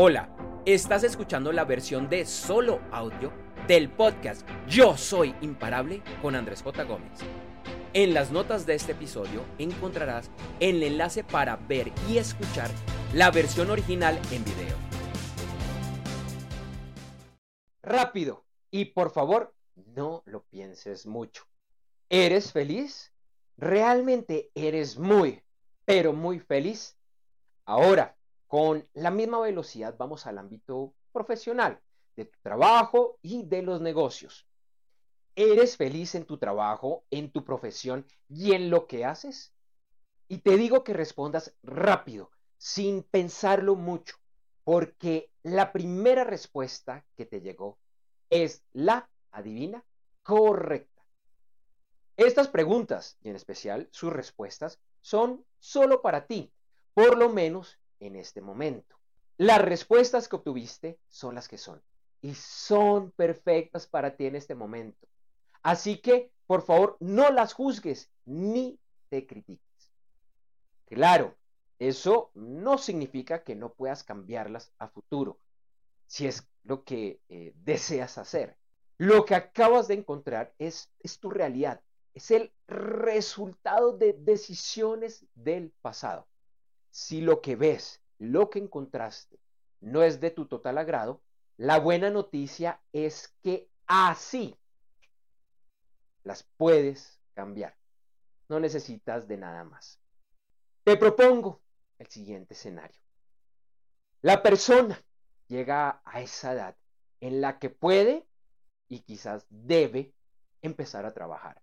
Hola, estás escuchando la versión de solo audio del podcast Yo Soy Imparable con Andrés J. Gómez. En las notas de este episodio encontrarás el enlace para ver y escuchar la versión original en video. Rápido y por favor no lo pienses mucho. ¿Eres feliz? ¿Realmente eres muy, pero muy feliz? Ahora, con la misma velocidad vamos al ámbito profesional, de tu trabajo y de los negocios. ¿Eres feliz en tu trabajo, en tu profesión y en lo que haces? Y te digo que respondas rápido, sin pensarlo mucho, porque la primera respuesta que te llegó es la, adivina, correcta. Estas preguntas, y en especial sus respuestas, son solo para ti, por lo menos en este momento. Las respuestas que obtuviste son las que son y son perfectas para ti en este momento. Así que, por favor, no las juzgues ni te critiques. Claro, eso no significa que no puedas cambiarlas a futuro, si es lo que eh, deseas hacer. Lo que acabas de encontrar es, es tu realidad, es el resultado de decisiones del pasado. Si lo que ves, lo que encontraste, no es de tu total agrado, la buena noticia es que así las puedes cambiar. No necesitas de nada más. Te propongo el siguiente escenario. La persona llega a esa edad en la que puede y quizás debe empezar a trabajar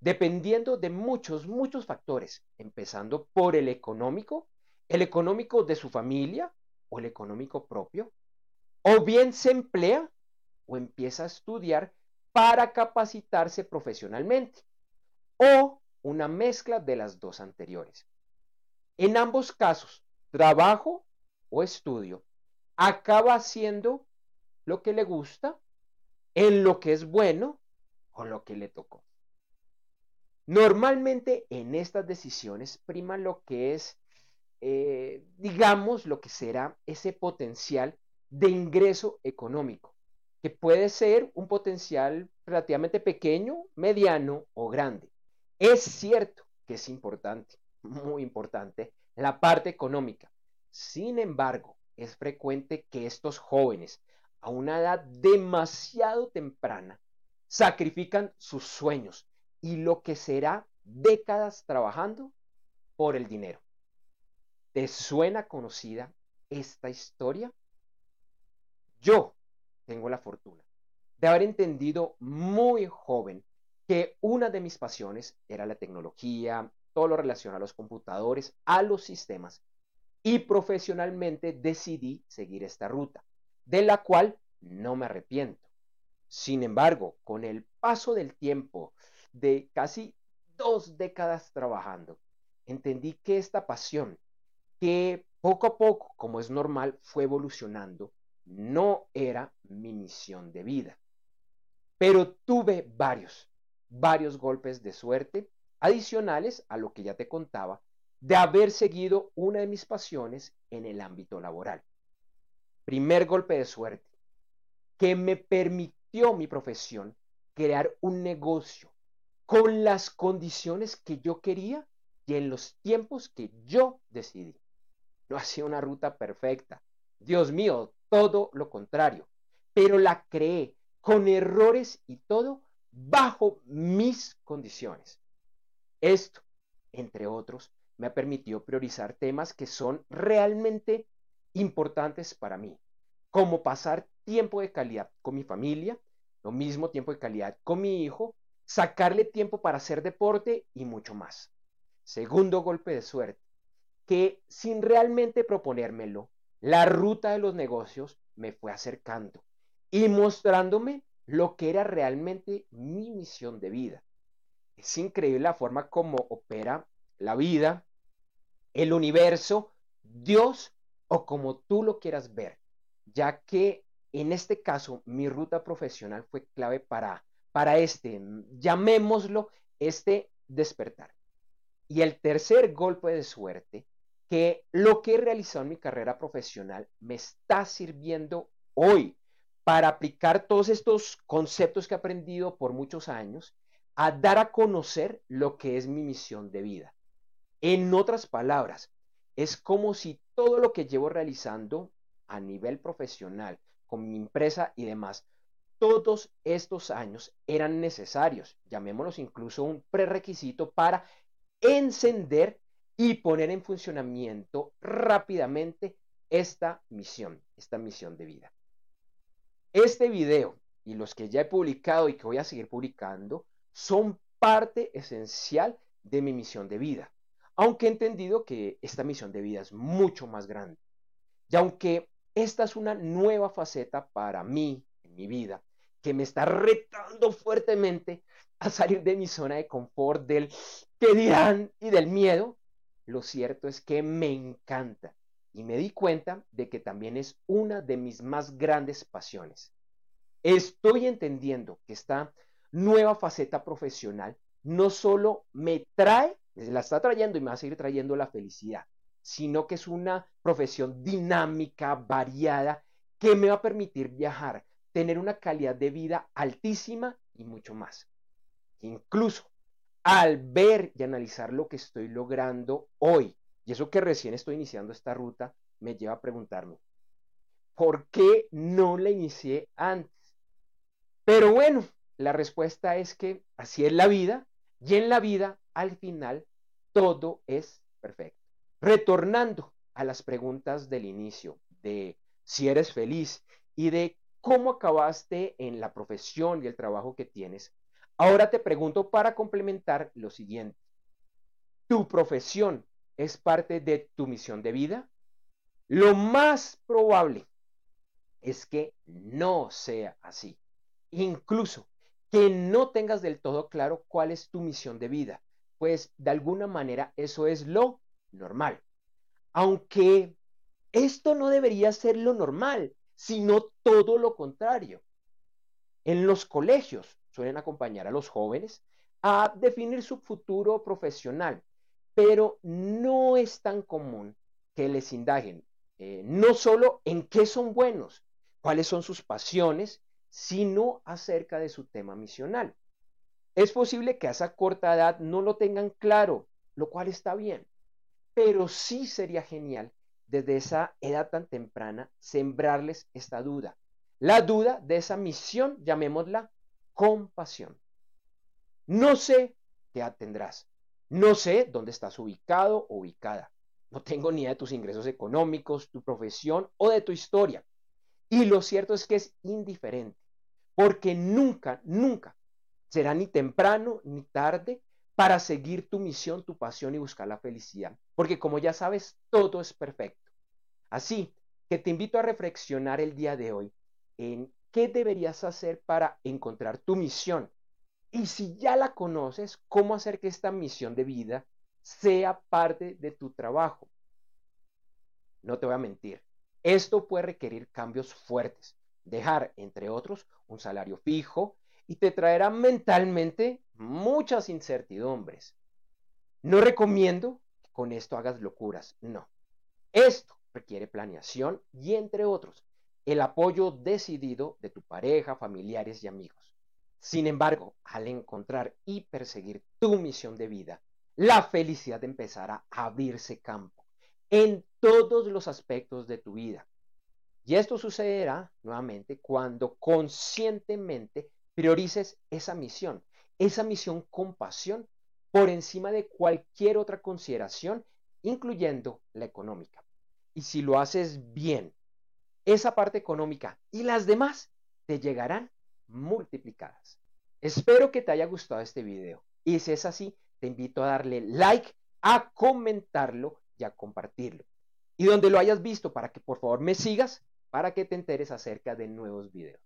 dependiendo de muchos, muchos factores, empezando por el económico, el económico de su familia o el económico propio, o bien se emplea o empieza a estudiar para capacitarse profesionalmente, o una mezcla de las dos anteriores. En ambos casos, trabajo o estudio acaba haciendo lo que le gusta, en lo que es bueno o lo que le tocó. Normalmente en estas decisiones prima lo que es, eh, digamos, lo que será ese potencial de ingreso económico, que puede ser un potencial relativamente pequeño, mediano o grande. Es cierto que es importante, muy importante, la parte económica. Sin embargo, es frecuente que estos jóvenes, a una edad demasiado temprana, sacrifican sus sueños, y lo que será décadas trabajando por el dinero. ¿Te suena conocida esta historia? Yo tengo la fortuna de haber entendido muy joven que una de mis pasiones era la tecnología, todo lo relacionado a los computadores, a los sistemas, y profesionalmente decidí seguir esta ruta, de la cual no me arrepiento. Sin embargo, con el paso del tiempo, de casi dos décadas trabajando, entendí que esta pasión, que poco a poco, como es normal, fue evolucionando, no era mi misión de vida. Pero tuve varios, varios golpes de suerte adicionales a lo que ya te contaba, de haber seguido una de mis pasiones en el ámbito laboral. Primer golpe de suerte, que me permitió mi profesión crear un negocio con las condiciones que yo quería y en los tiempos que yo decidí. No hacía una ruta perfecta. Dios mío, todo lo contrario. Pero la creé con errores y todo bajo mis condiciones. Esto, entre otros, me ha permitido priorizar temas que son realmente importantes para mí, como pasar tiempo de calidad con mi familia, lo mismo tiempo de calidad con mi hijo sacarle tiempo para hacer deporte y mucho más. Segundo golpe de suerte, que sin realmente proponérmelo, la ruta de los negocios me fue acercando y mostrándome lo que era realmente mi misión de vida. Es increíble la forma como opera la vida, el universo, Dios o como tú lo quieras ver, ya que en este caso mi ruta profesional fue clave para para este, llamémoslo, este despertar. Y el tercer golpe de suerte que lo que he realizado en mi carrera profesional me está sirviendo hoy para aplicar todos estos conceptos que he aprendido por muchos años a dar a conocer lo que es mi misión de vida. En otras palabras, es como si todo lo que llevo realizando a nivel profesional, con mi empresa y demás, todos estos años eran necesarios, llamémoslos incluso un prerequisito para encender y poner en funcionamiento rápidamente esta misión, esta misión de vida. Este video y los que ya he publicado y que voy a seguir publicando son parte esencial de mi misión de vida, aunque he entendido que esta misión de vida es mucho más grande. Y aunque esta es una nueva faceta para mí en mi vida, que me está retando fuertemente a salir de mi zona de confort, del que dirán y del miedo, lo cierto es que me encanta y me di cuenta de que también es una de mis más grandes pasiones. Estoy entendiendo que esta nueva faceta profesional no solo me trae, la está trayendo y me va a seguir trayendo la felicidad, sino que es una profesión dinámica, variada, que me va a permitir viajar, tener una calidad de vida altísima y mucho más. Incluso al ver y analizar lo que estoy logrando hoy, y eso que recién estoy iniciando esta ruta, me lleva a preguntarme, ¿por qué no la inicié antes? Pero bueno, la respuesta es que así es la vida, y en la vida, al final, todo es perfecto. Retornando a las preguntas del inicio, de si eres feliz y de cómo acabaste en la profesión y el trabajo que tienes, Ahora te pregunto para complementar lo siguiente. ¿Tu profesión es parte de tu misión de vida? Lo más probable es que no sea así. Incluso que no tengas del todo claro cuál es tu misión de vida, pues de alguna manera eso es lo normal. Aunque esto no debería ser lo normal, sino todo lo contrario. En los colegios suelen acompañar a los jóvenes a definir su futuro profesional, pero no es tan común que les indaguen eh, no solo en qué son buenos, cuáles son sus pasiones, sino acerca de su tema misional. Es posible que a esa corta edad no lo tengan claro, lo cual está bien, pero sí sería genial desde esa edad tan temprana sembrarles esta duda, la duda de esa misión, llamémosla compasión. No sé qué tendrás. No sé dónde estás ubicado o ubicada. No tengo ni idea de tus ingresos económicos, tu profesión o de tu historia. Y lo cierto es que es indiferente, porque nunca, nunca será ni temprano ni tarde para seguir tu misión, tu pasión y buscar la felicidad. Porque como ya sabes, todo es perfecto. Así que te invito a reflexionar el día de hoy en ¿Qué deberías hacer para encontrar tu misión? Y si ya la conoces, ¿cómo hacer que esta misión de vida sea parte de tu trabajo? No te voy a mentir, esto puede requerir cambios fuertes, dejar, entre otros, un salario fijo y te traerá mentalmente muchas incertidumbres. No recomiendo que con esto hagas locuras, no. Esto requiere planeación y, entre otros, el apoyo decidido de tu pareja, familiares y amigos. Sin embargo, al encontrar y perseguir tu misión de vida, la felicidad empezará a abrirse campo en todos los aspectos de tu vida. Y esto sucederá nuevamente cuando conscientemente priorices esa misión, esa misión con pasión por encima de cualquier otra consideración, incluyendo la económica. Y si lo haces bien, esa parte económica y las demás te llegarán multiplicadas. Espero que te haya gustado este video y si es así, te invito a darle like, a comentarlo y a compartirlo. Y donde lo hayas visto para que por favor me sigas para que te enteres acerca de nuevos videos.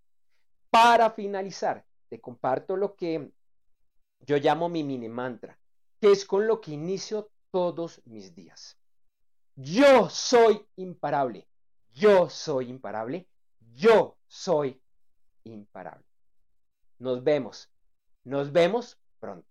Para finalizar, te comparto lo que yo llamo mi mini mantra, que es con lo que inicio todos mis días. Yo soy imparable. Yo soy imparable. Yo soy imparable. Nos vemos. Nos vemos pronto.